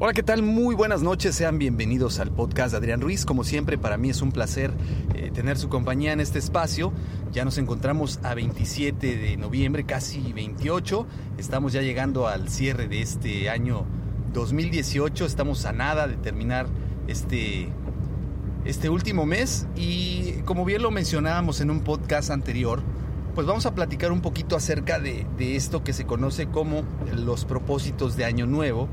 Hola, ¿qué tal? Muy buenas noches, sean bienvenidos al podcast de Adrián Ruiz. Como siempre, para mí es un placer eh, tener su compañía en este espacio. Ya nos encontramos a 27 de noviembre, casi 28. Estamos ya llegando al cierre de este año 2018. Estamos a nada de terminar este, este último mes. Y como bien lo mencionábamos en un podcast anterior, pues vamos a platicar un poquito acerca de, esto que se conoce como los propósitos de Año Nuevo.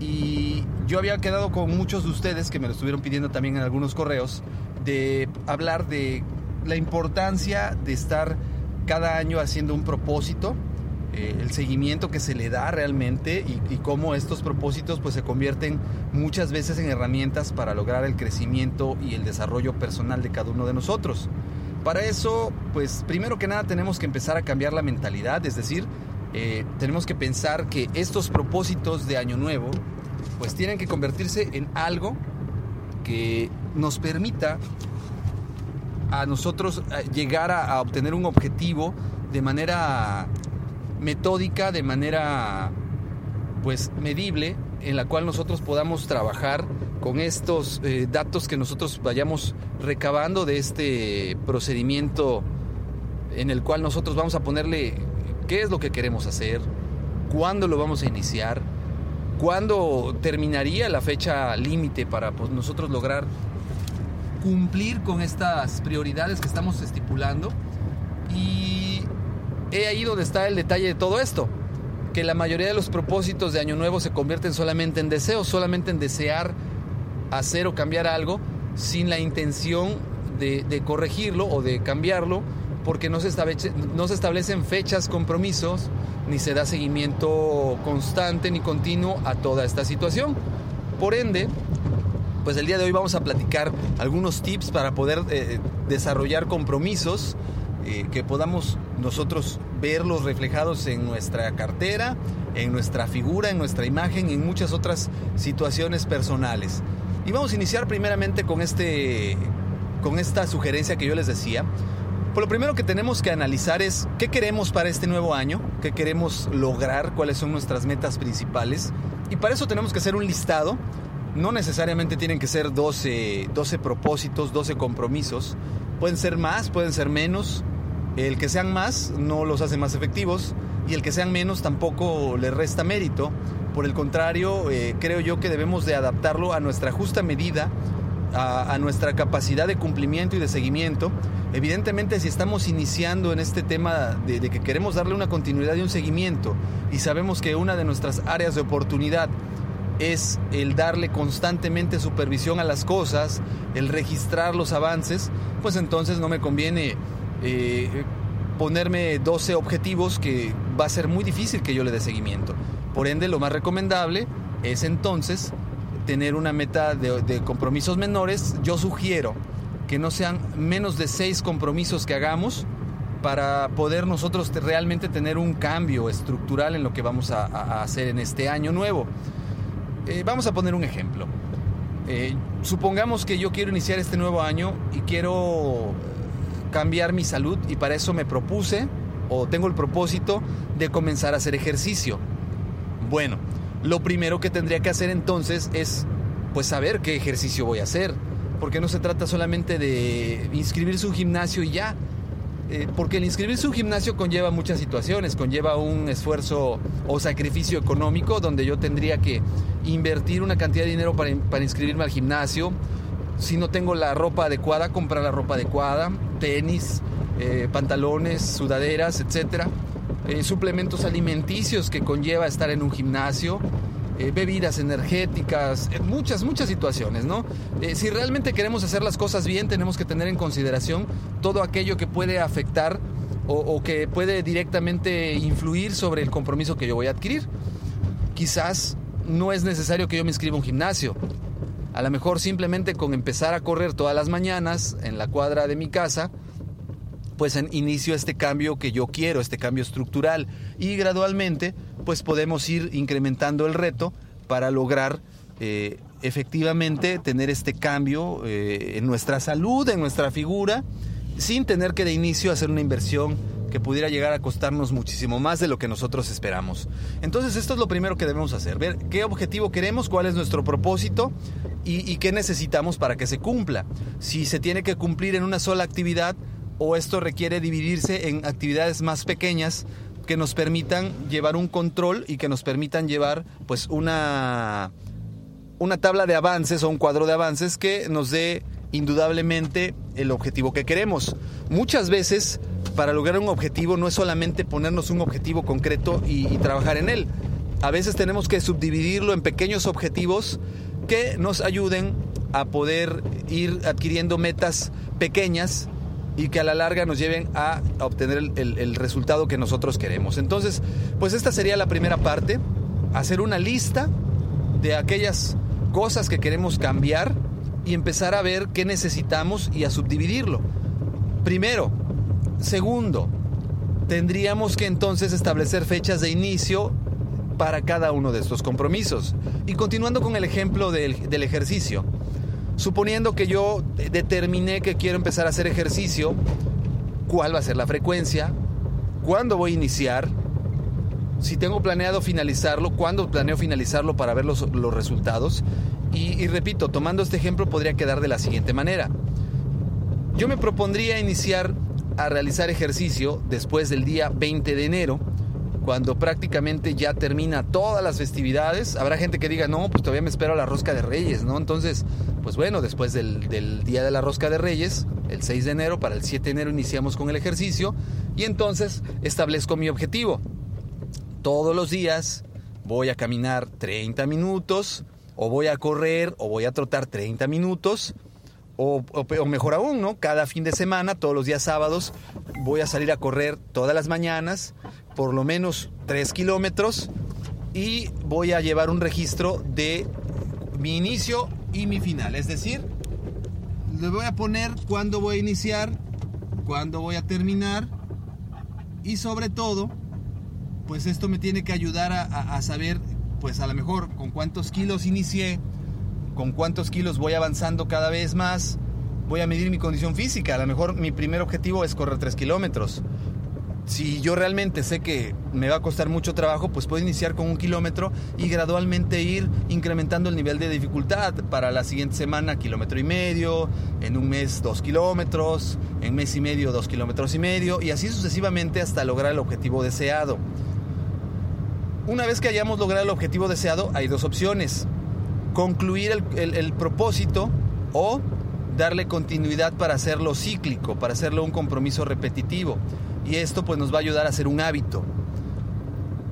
Y yo había quedado con muchos de ustedes que me lo estuvieron pidiendo también en algunos correos de hablar de la importancia de estar cada año haciendo un propósito, eh, el seguimiento que se le da realmente y, y, cómo estos propósitos pues se convierten muchas veces en herramientas para lograr el crecimiento y el desarrollo personal de cada uno de nosotros. Para eso, pues primero que nada tenemos que empezar a cambiar la mentalidad, es decir, eh, tenemos que pensar que estos propósitos de Año Nuevo pues tienen que convertirse en algo que nos permita a nosotros eh, llegar a, a obtener un objetivo de manera metódica, de manera pues medible, en la cual nosotros podamos trabajar con estos eh, datos que nosotros vayamos recabando de este procedimiento en el cual nosotros vamos a ponerle qué es lo que queremos hacer, cuándo lo vamos a iniciar, cuándo terminaría la fecha límite para pues, nosotros lograr cumplir con estas prioridades que estamos estipulando. Y he ahí donde está el detalle de todo esto, que la mayoría de los propósitos de Año Nuevo se convierten solamente en deseos, solamente en desear hacer o cambiar algo sin la intención de, corregirlo o de cambiarlo porque no se, establece, no se establecen fechas, compromisos, ni se da seguimiento constante ni continuo a toda esta situación. Por ende, pues el día de hoy vamos a platicar algunos tips para poder eh, desarrollar compromisos eh, que podamos nosotros verlos reflejados en nuestra cartera, en nuestra figura, en nuestra imagen, en muchas otras situaciones personales. Y vamos a iniciar primeramente con, este, con esta sugerencia que yo les decía, pues lo primero que tenemos que analizar es qué queremos para este nuevo año, qué queremos lograr, cuáles son nuestras metas principales. Y para eso tenemos que hacer un listado. No necesariamente tienen que ser 12, 12 propósitos, 12 compromisos. Pueden ser más, pueden ser menos. El que sean más no los hace más efectivos y el que sean menos tampoco le resta mérito. Por el contrario, eh, creo yo que debemos de adaptarlo a nuestra justa medida, a, nuestra capacidad de cumplimiento y de seguimiento Evidentemente, si estamos iniciando en este tema de, de, que queremos darle una continuidad y un seguimiento y sabemos que una de nuestras áreas de oportunidad es el darle constantemente supervisión a las cosas, el registrar los avances, pues entonces no me conviene eh, ponerme 12 objetivos que va a ser muy difícil que yo le dé seguimiento. Por ende, lo más recomendable es entonces tener una meta de, compromisos menores. Yo sugiero que no sean menos de seis compromisos que hagamos para poder nosotros realmente tener un cambio estructural en lo que vamos a, hacer en este año nuevo. Eh, vamos a poner un ejemplo. Eh, supongamos que yo quiero iniciar este nuevo año y quiero cambiar mi salud y para eso me propuse o tengo el propósito de comenzar a hacer ejercicio. Bueno, lo primero que tendría que hacer entonces es pues saber qué ejercicio voy a hacer, porque no se trata solamente de inscribirse un gimnasio y ya, eh, porque el inscribirse un gimnasio conlleva muchas situaciones, conlleva un esfuerzo o sacrificio económico donde yo tendría que invertir una cantidad de dinero para, para inscribirme al gimnasio, si no tengo la ropa adecuada, comprar la ropa adecuada, tenis, eh, pantalones, sudaderas, etcétera, eh, suplementos alimenticios que conlleva estar en un gimnasio, eh, bebidas energéticas, muchas, muchas situaciones, ¿no? si realmente queremos hacer las cosas bien, tenemos que tener en consideración todo aquello que puede afectar o, o que puede directamente influir sobre el compromiso que yo voy a adquirir. Quizás no es necesario que yo me inscriba a un gimnasio. A lo mejor simplemente con empezar a correr todas las mañanas en la cuadra de mi casa, pues inicio este cambio que yo quiero, este cambio estructural y gradualmente pues podemos ir incrementando el reto para lograr eh, efectivamente tener este cambio eh, en nuestra salud, en nuestra figura, sin tener que de inicio hacer una inversión que pudiera llegar a costarnos muchísimo más de lo que nosotros esperamos. Entonces esto es lo primero que debemos hacer, ver qué objetivo queremos, cuál es nuestro propósito y qué necesitamos para que se cumpla. Si se tiene que cumplir en una sola actividad, o esto requiere dividirse en actividades más pequeñas que nos permitan llevar un control y que nos permitan llevar pues una una tabla de avances o un cuadro de avances que nos dé indudablemente el objetivo que queremos. Muchas veces para lograr un objetivo no es solamente ponernos un objetivo concreto y, y trabajar en él. A veces tenemos que subdividirlo en pequeños objetivos que nos ayuden a poder ir adquiriendo metas pequeñas y que a la larga nos lleven a, obtener el, resultado que nosotros queremos. Entonces, pues esta sería la primera parte, hacer una lista de aquellas cosas que queremos cambiar y empezar a ver qué necesitamos y a subdividirlo. Primero. Segundo, tendríamos que entonces establecer fechas de inicio para cada uno de estos compromisos. Y continuando con el ejemplo del ejercicio, Suponiendo que yo determiné que quiero empezar a hacer ejercicio, ¿cuál va a ser la frecuencia? ¿Cuándo voy a iniciar? Si tengo planeado finalizarlo, ¿cuándo planeo finalizarlo para ver los, los resultados? Y, y repito, tomando este ejemplo podría quedar de la siguiente manera. Yo me propondría iniciar a realizar ejercicio después del día 20 de enero, cuando prácticamente ya termina todas las festividades. Habrá gente que diga, no, pues todavía me espero a la rosca de Reyes, ¿no? Entonces, pues bueno, después del, día de la rosca de Reyes, el 6 de enero, para el 7 de enero iniciamos con el ejercicio y entonces establezco mi objetivo. Todos los días voy a caminar 30 minutos, o voy a correr, o voy a trotar 30 minutos, o, o, mejor aún, ¿no? Cada fin de semana, todos los días sábados, voy a salir a correr todas las mañanas, por lo menos 3 kilómetros, y voy a llevar un registro de mi inicio y mi final. Es decir, le voy a poner cuándo voy a iniciar, cuándo voy a terminar y sobre todo, pues esto me tiene que ayudar a, a, a saber, pues a lo mejor con cuántos kilos inicié, con cuántos kilos voy avanzando cada vez más. Voy a medir mi condición física. A lo mejor mi primer objetivo es correr 3 kilómetros si yo realmente sé que me va a costar mucho trabajo, pues puedo iniciar con un kilómetro y gradualmente ir incrementando el nivel de dificultad. Para la siguiente semana, kilómetro y medio, en un mes, dos kilómetros, en mes y medio, dos kilómetros y medio, y así sucesivamente hasta lograr el objetivo deseado. Una vez que hayamos logrado el objetivo deseado, hay dos opciones. Concluir el, el, el propósito o darle continuidad para hacerlo cíclico, para hacerlo un compromiso repetitivo y esto pues nos va a ayudar a hacer un hábito.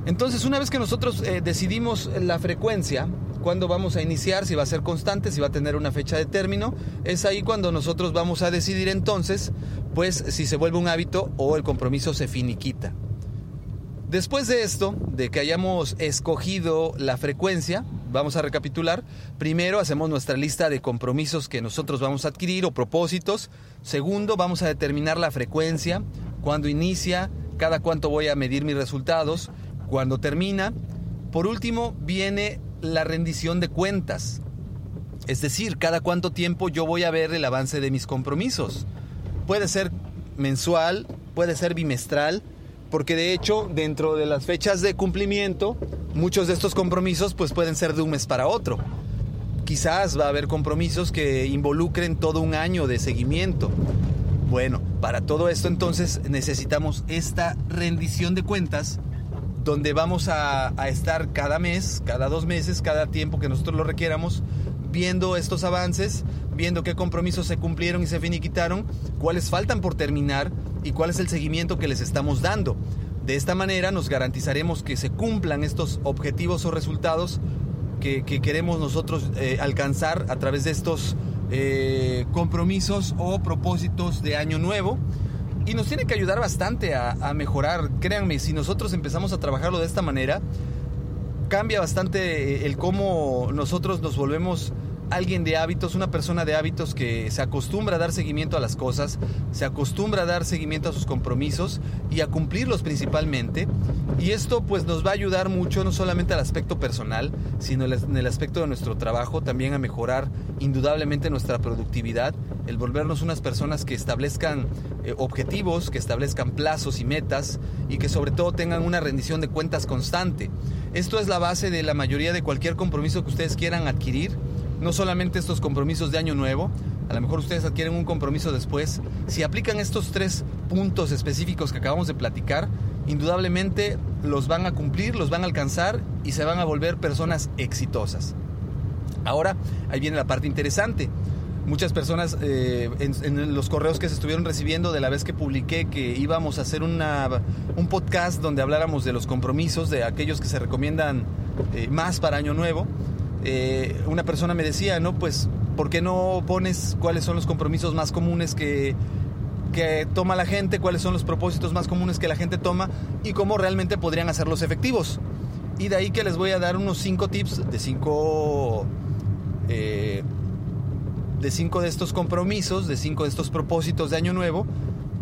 Entonces una vez que nosotros eh, decidimos la frecuencia, cuándo vamos a iniciar, si va a ser constante, si va a tener una fecha de término, es ahí cuando nosotros vamos a decidir entonces pues si se vuelve un hábito o el compromiso se finiquita. Después de esto, de que hayamos escogido la frecuencia, vamos a recapitular. Primero hacemos nuestra lista de compromisos que nosotros vamos a adquirir o propósitos. Segundo, vamos a determinar la frecuencia cuándo inicia, cada cuánto voy a medir mis resultados, cuándo termina. Por último, viene la rendición de cuentas. Es decir, cada cuánto tiempo yo voy a ver el avance de mis compromisos. Puede ser mensual, puede ser bimestral, porque de hecho dentro de las fechas de cumplimiento, muchos de estos compromisos pues pueden ser de un mes para otro. Quizás va a haber compromisos que involucren todo un año de seguimiento. Bueno, para todo esto entonces necesitamos esta rendición de cuentas donde vamos a, a, estar cada mes, cada dos meses, cada tiempo que nosotros lo requieramos, viendo estos avances, viendo qué compromisos se cumplieron y se finiquitaron, cuáles faltan por terminar y cuál es el seguimiento que les estamos dando. De esta manera nos garantizaremos que se cumplan estos objetivos o resultados que, que queremos nosotros eh, alcanzar a través de estos eh, compromisos o propósitos de año nuevo. Y nos tiene que ayudar bastante a, a, mejorar. Créanme, si nosotros empezamos a trabajarlo de esta manera, cambia bastante el cómo nosotros nos volvemos alguien de hábitos, una persona de hábitos que se acostumbra a dar seguimiento a las cosas, se acostumbra a dar seguimiento a sus compromisos y a cumplirlos principalmente. Y esto pues nos va a ayudar mucho no solamente al aspecto personal, sino en el aspecto de nuestro trabajo, también a mejorar indudablemente nuestra productividad, el volvernos unas personas que establezcan eh, objetivos, que establezcan plazos y metas y que sobre todo tengan una rendición de cuentas constante. Esto es la base de la mayoría de cualquier compromiso que ustedes quieran adquirir no solamente estos compromisos de año nuevo, a lo mejor ustedes adquieren un compromiso después, si aplican estos tres puntos específicos que acabamos de platicar, indudablemente los van a cumplir, los van a alcanzar y se van a volver personas exitosas. Ahora, ahí viene la parte interesante. Muchas personas eh, en, los correos que se estuvieron recibiendo de la vez que publiqué que íbamos a hacer una, un podcast donde habláramos de los compromisos, de aquellos que se recomiendan eh, más para Año Nuevo, eh, una persona me decía, ¿no? Pues, ¿por qué no pones cuáles son los compromisos más comunes que, toma la gente, cuáles son los propósitos más comunes que la gente toma y cómo realmente podrían hacerlos efectivos? Y de ahí que les voy a dar unos cinco tips de cinco... Eh, de cinco de estos compromisos, de cinco de estos propósitos de año nuevo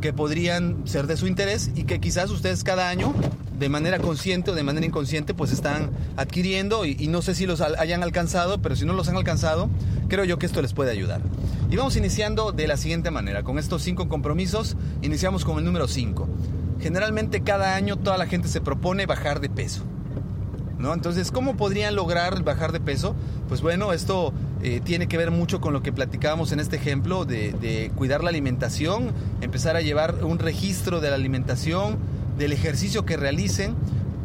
que podrían ser de su interés y que quizás ustedes cada año de manera consciente o de manera inconsciente pues están adquiriendo y, no sé si los hayan alcanzado, pero si no los han alcanzado, creo yo que esto les puede ayudar. Y vamos iniciando de la siguiente manera, con estos cinco compromisos, iniciamos con el número 5. Generalmente cada año toda la gente se propone bajar de peso. ¿No? Entonces, ¿cómo podrían lograr bajar de peso? Pues bueno, esto eh, tiene que ver mucho con lo que platicábamos en este ejemplo de cuidar la alimentación, empezar a llevar un registro de la alimentación, del ejercicio que realicen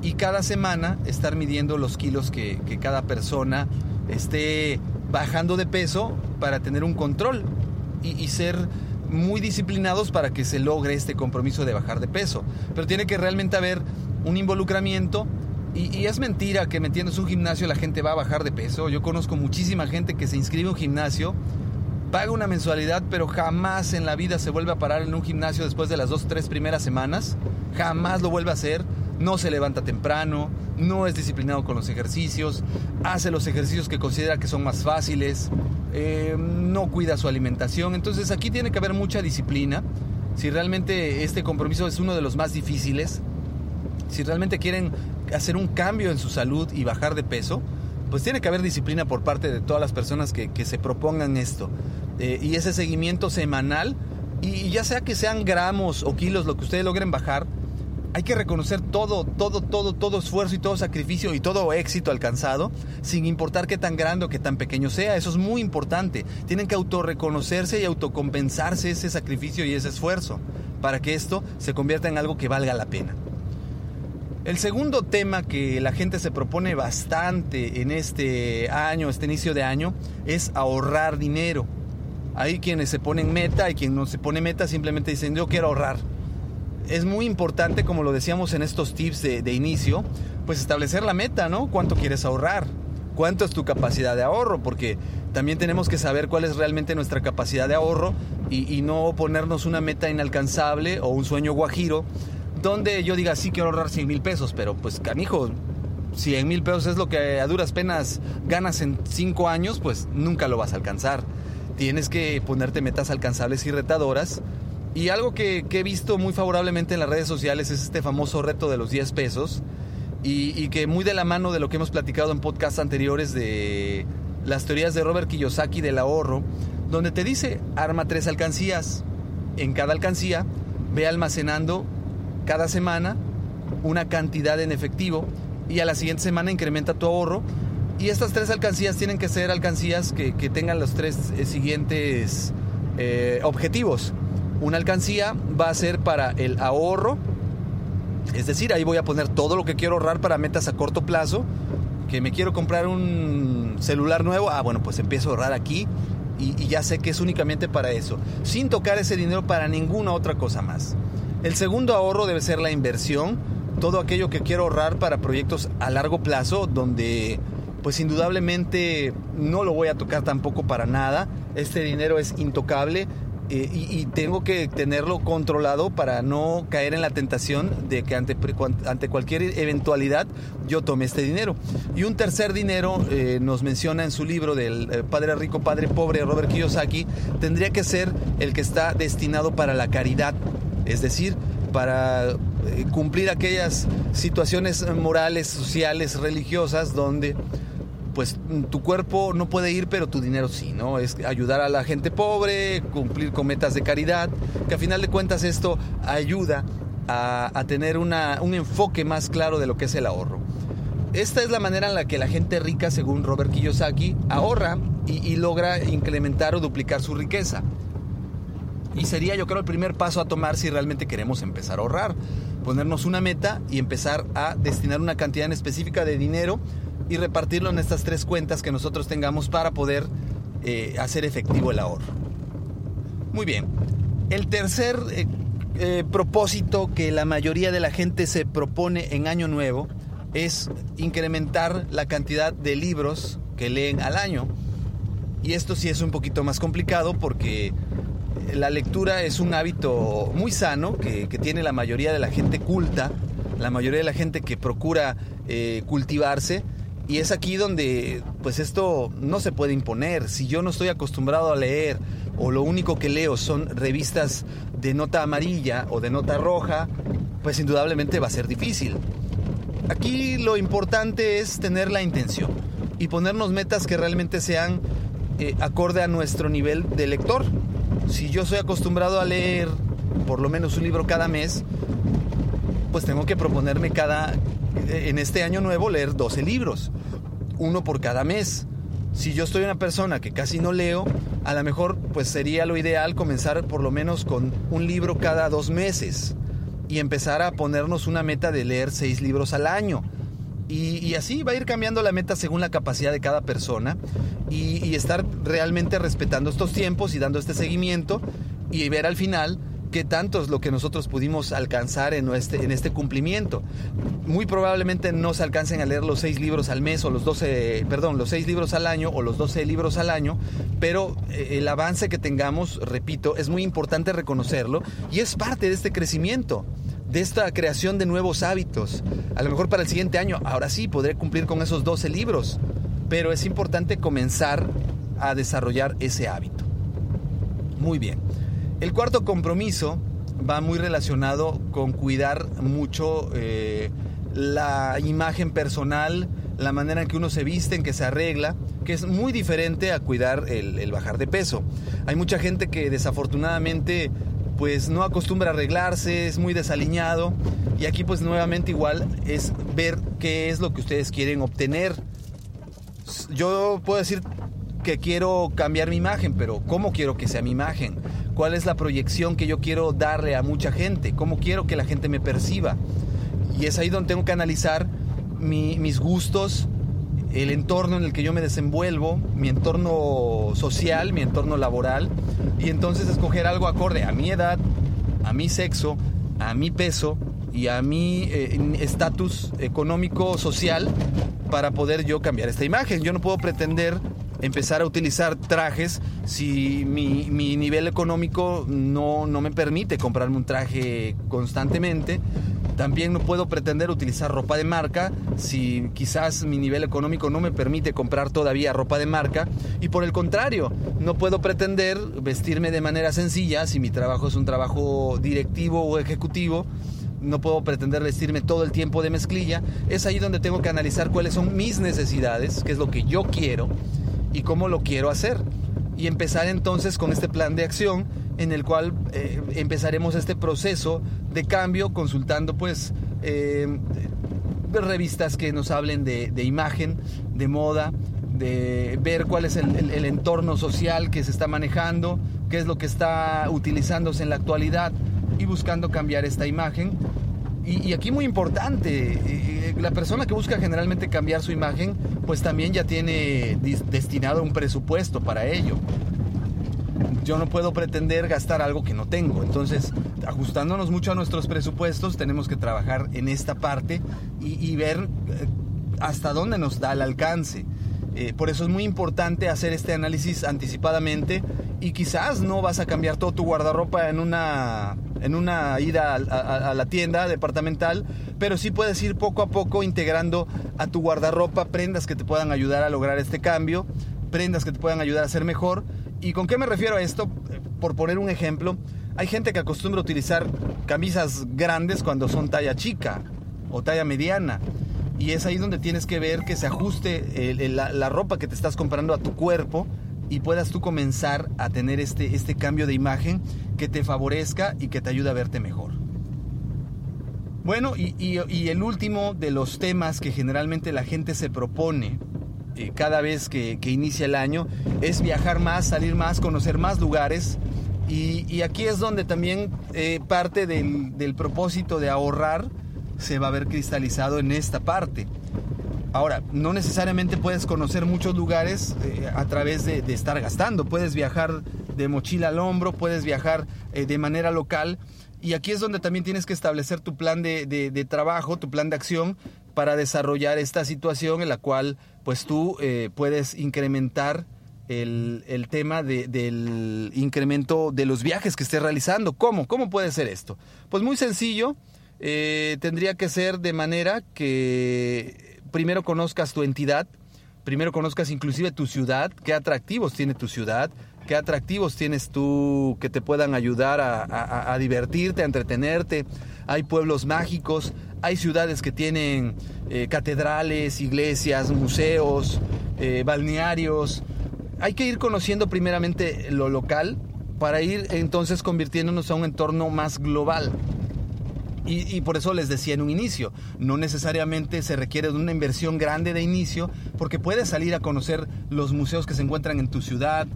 y cada semana estar midiendo los kilos que, cada persona esté bajando de peso para tener un control y, y, ser muy disciplinados para que se logre este compromiso de bajar de peso. Pero tiene que realmente haber un involucramiento y, y es mentira que metiéndose un gimnasio la gente va a bajar de peso. Yo conozco muchísima gente que se inscribe a un gimnasio paga una mensualidad, pero jamás en la vida se vuelve a parar en un gimnasio después de las dos, tres primeras semanas. Jamás lo vuelve a hacer. No se levanta temprano, no es disciplinado con los ejercicios, hace los ejercicios que considera que son más fáciles, eh, no cuida su alimentación. Entonces aquí tiene que haber mucha disciplina. Si realmente este compromiso es uno de los más difíciles, si realmente quieren hacer un cambio en su salud y bajar de peso, pues tiene que haber disciplina por parte de todas las personas que, que se propongan esto. Eh, y ese seguimiento semanal, y, ya sea que sean gramos o kilos lo que ustedes logren bajar, hay que reconocer todo, todo, todo, todo esfuerzo y todo sacrificio y todo éxito alcanzado, sin importar qué tan grande o qué tan pequeño sea. Eso es muy importante. Tienen que autorreconocerse y autocompensarse ese sacrificio y ese esfuerzo para que esto se convierta en algo que valga la pena. El segundo tema que la gente se propone bastante en este año, este inicio de año, es ahorrar dinero. Hay quienes se ponen meta, hay quien no se pone meta, simplemente dicen yo quiero ahorrar. Es muy importante, como lo decíamos en estos tips de, inicio, pues establecer la meta, ¿no? ¿Cuánto quieres ahorrar? ¿Cuánto es tu capacidad de ahorro? Porque también tenemos que saber cuál es realmente nuestra capacidad de ahorro y no ponernos una meta inalcanzable o un sueño guajiro donde yo diga, sí quiero ahorrar 100 mil pesos, pero pues canijo, 100 mil pesos es lo que a duras penas ganas en 5 años, pues nunca lo vas a alcanzar. Tienes que ponerte metas alcanzables y retadoras. Y algo que, he visto muy favorablemente en las redes sociales es este famoso reto de los 10 pesos. y, y que muy de la mano de lo que hemos platicado en podcasts anteriores de las teorías de Robert Kiyosaki del ahorro, donde te dice, arma tres alcancías. En cada alcancía, ve almacenando cada semana una cantidad en efectivo y a la siguiente semana incrementa tu ahorro. Y estas tres alcancías tienen que ser alcancías que, que tengan los tres eh, siguientes eh, objetivos. Una alcancía va a ser para el ahorro, es decir, ahí voy a poner todo lo que quiero ahorrar para metas a corto plazo, que me quiero comprar un celular nuevo, ah, bueno, pues empiezo a ahorrar aquí y, y, ya sé que es únicamente para eso, sin tocar ese dinero para ninguna otra cosa más. El segundo ahorro debe ser la inversión, todo aquello que quiero ahorrar para proyectos a largo plazo, donde pues indudablemente no lo voy a tocar tampoco para nada, este dinero es intocable, eh, y, tengo que tenerlo controlado para no caer en la tentación de que ante, ante cualquier eventualidad yo tome este dinero. Y un tercer dinero, eh, nos menciona en su libro del eh, Padre Rico, Padre Pobre, Robert Kiyosaki, tendría que ser el que está destinado para la caridad, es decir, para cumplir aquellas situaciones morales, sociales, religiosas, donde pues tu cuerpo no puede ir, pero tu dinero sí, ¿no? Es ayudar a la gente pobre, cumplir con metas de caridad, que a final de cuentas esto ayuda a, tener un enfoque más claro de lo que es el ahorro. Esta es la manera en la que la gente rica, según Robert Kiyosaki, ahorra y logra incrementar o duplicar su riqueza. Y sería yo creo el primer paso a tomar si realmente queremos empezar a ahorrar. Ponernos una meta y empezar a destinar una cantidad en específica de dinero y repartirlo en estas tres cuentas que nosotros tengamos para poder eh, hacer efectivo el ahorro. Muy bien. El tercer eh, eh, propósito que la mayoría de la gente se propone en año nuevo es incrementar la cantidad de libros que leen al año. Y esto sí es un poquito más complicado porque la lectura es un hábito muy sano que, tiene la mayoría de la gente culta, la mayoría de la gente que procura eh, cultivarse y es aquí donde, pues esto no se puede imponer. Si yo no estoy acostumbrado a leer o lo único que leo son revistas de nota amarilla o de nota roja, pues indudablemente va a ser difícil. Aquí lo importante es tener la intención y ponernos metas que realmente sean eh, acorde a nuestro nivel de lector. Si yo soy acostumbrado a leer por lo menos un libro cada mes, pues tengo que proponerme cada, en este año nuevo leer 12 libros, uno por cada mes. Si yo estoy una persona que casi no leo, a lo mejor pues sería lo ideal comenzar por lo menos con un libro cada dos meses y empezar a ponernos una meta de leer seis libros al año. Y, así va a ir cambiando la meta según la capacidad de cada persona y, y estar realmente respetando estos tiempos y dando este seguimiento y ver al final qué tanto es lo que nosotros pudimos alcanzar en este, en este cumplimiento. Muy probablemente no se alcancen a leer los seis libros al mes o los 12, perdón, los seis libros al año o los 12 libros al año, pero eh, el avance que tengamos, repito, es muy importante reconocerlo y es parte de este crecimiento de esta creación de nuevos hábitos. A lo mejor para el siguiente año, ahora sí, podré cumplir con esos 12 libros, pero es importante comenzar a desarrollar ese hábito. Muy bien. El cuarto compromiso va muy relacionado con cuidar mucho eh, la imagen personal, la manera en que uno se viste, en que se arregla, que es muy diferente a cuidar el, el bajar de peso. Hay mucha gente que desafortunadamente pues no acostumbra arreglarse, es muy desaliñado y aquí pues nuevamente igual es ver qué es lo que ustedes quieren obtener. Yo puedo decir que quiero cambiar mi imagen, pero ¿cómo quiero que sea mi imagen? ¿Cuál es la proyección que yo quiero darle a mucha gente? ¿Cómo quiero que la gente me perciba? Y es ahí donde tengo que analizar mi, mis gustos, el entorno en el que yo me desenvuelvo, mi entorno social, mi entorno laboral, y entonces escoger algo acorde a mi edad, a mi sexo, a mi peso y a mi estatus eh, económico social para poder yo cambiar esta imagen. Yo no puedo pretender empezar a utilizar trajes si mi, mi nivel económico no, no, me permite comprarme un traje constantemente. También no puedo pretender utilizar ropa de marca si quizás mi nivel económico no me permite comprar todavía ropa de marca. Y por el contrario, no puedo pretender vestirme de manera sencilla si mi trabajo es un trabajo directivo o ejecutivo no puedo pretender vestirme todo el tiempo de mezclilla. Es ahí donde tengo que analizar cuáles son mis necesidades, qué es lo que yo quiero y cómo lo quiero hacer. Y empezar entonces con este plan de acción en el cual eh, empezaremos este proceso de cambio consultando pues eh, revistas que nos hablen de, imagen, de moda, de ver cuál es el, entorno social que se está manejando, qué es lo que está utilizándose en la actualidad y buscando cambiar esta imagen. Y, aquí muy importante, eh, la persona que busca generalmente cambiar su imagen, pues también ya tiene destinado un presupuesto para ello yo no puedo pretender gastar algo que no tengo. Entonces, ajustándonos mucho a nuestros presupuestos, tenemos que trabajar en esta parte y, ver eh, hasta dónde nos da el alcance. Eh, por eso es muy importante hacer este análisis anticipadamente y quizás no vas a cambiar todo tu guardarropa en una, en una ida a, la tienda departamental, pero sí puedes ir poco a poco integrando a tu guardarropa prendas que te puedan ayudar a lograr este cambio, prendas que te puedan ayudar a ser mejor ¿Y con qué me refiero a esto? Por poner un ejemplo, hay gente que acostumbra utilizar camisas grandes cuando son talla chica o talla mediana. Y es ahí donde tienes que ver que se ajuste la, ropa que te estás comprando a tu cuerpo y puedas tú comenzar a tener este, este cambio de imagen que te favorezca y que te ayude a verte mejor. Bueno, y el último de los temas que generalmente la gente se propone eh, cada vez que, inicia el año es viajar más, salir más, conocer más lugares. Y, aquí es donde también eh, parte del, propósito de ahorrar se va a ver cristalizado en esta parte. Ahora, no necesariamente puedes conocer muchos lugares eh, a través de, estar gastando. Puedes viajar de mochila al hombro, puedes viajar de manera local. Y aquí es donde también tienes que establecer tu plan de, trabajo, tu plan de acción para desarrollar esta situación en la cual pues tú eh, puedes incrementar el, tema del incremento de los viajes que estés realizando. ¿Cómo? ¿Cómo puede ser esto? Pues muy sencillo, eh, tendría que ser de manera que primero conozcas tu entidad, primero conozcas inclusive tu ciudad, qué atractivos tiene tu ciudad, qué atractivos tienes tú que te puedan ayudar a divertirte, a entretenerte. Hay pueblos mágicos, hay ciudades que tienen eh, catedrales, iglesias, museos, eh, balnearios. Hay que ir conociendo primeramente lo local para ir entonces convirtiéndonos a un entorno más global. Y, por eso les decía en un inicio, no necesariamente se requiere de una inversión grande de inicio, porque puedes salir a conocer los museos que se encuentran en tu ciudad,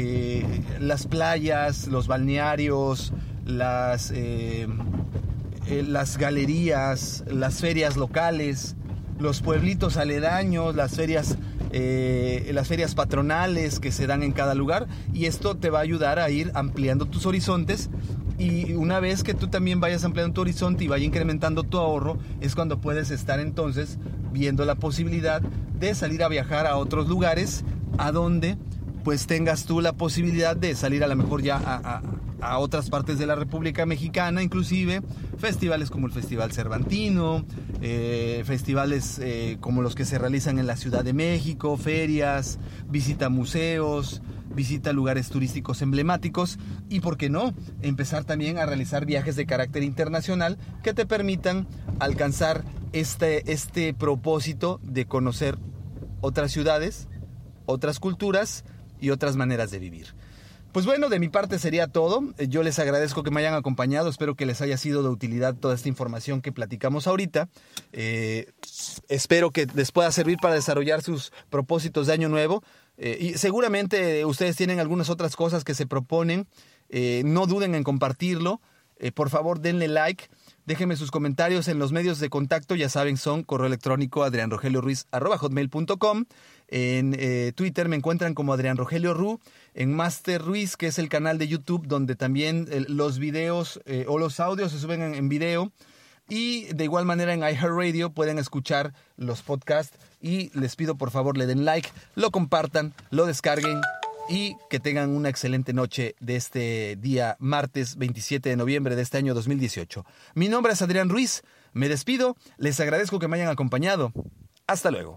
eh, las playas, los balnearios, las eh, las galerías, las ferias locales, los pueblitos aledaños, las ferias, eh, las ferias patronales que se dan en cada lugar. Y esto te va a ayudar a ir ampliando tus horizontes. Y una vez que tú también vayas ampliando tu horizonte y vaya incrementando tu ahorro es cuando puedes estar entonces viendo la posibilidad de salir a viajar a otros lugares a donde pues tengas tú la posibilidad de salir a lo mejor ya a, otras partes de la República Mexicana, inclusive festivales como el Festival Cervantino, eh, festivales eh, como los que se realizan en la Ciudad de México, ferias, visita museos, visita lugares turísticos emblemáticos y, ¿por qué no?, empezar también a realizar viajes de carácter internacional que te permitan alcanzar este, este propósito de conocer otras ciudades, otras culturas, y otras maneras de vivir. Pues bueno, de mi parte sería todo. Yo les agradezco que me hayan acompañado. Espero que les haya sido de utilidad toda esta información que platicamos ahorita. Eh, espero que les pueda servir para desarrollar sus propósitos de año nuevo. Eh, y seguramente ustedes tienen algunas otras cosas que se proponen. Eh, no duden en compartirlo. por favor, denle like. Déjenme sus comentarios en los medios de contacto, ya saben, son correo electrónico adrianrogelioruiz.com. En eh, Twitter me encuentran como Adrián Rogelio Ru. En Master Ruiz, que es el canal de YouTube donde también eh, los videos eh, o los audios se suben en, video. Y de igual manera en iHeartRadio pueden escuchar los podcasts. Y les pido por favor le den like, lo compartan, lo descarguen y que tengan una excelente noche de este día martes 27 de noviembre de este año 2018. Mi nombre es Adrián Ruiz, me despido, les agradezco que me hayan acompañado. Hasta luego.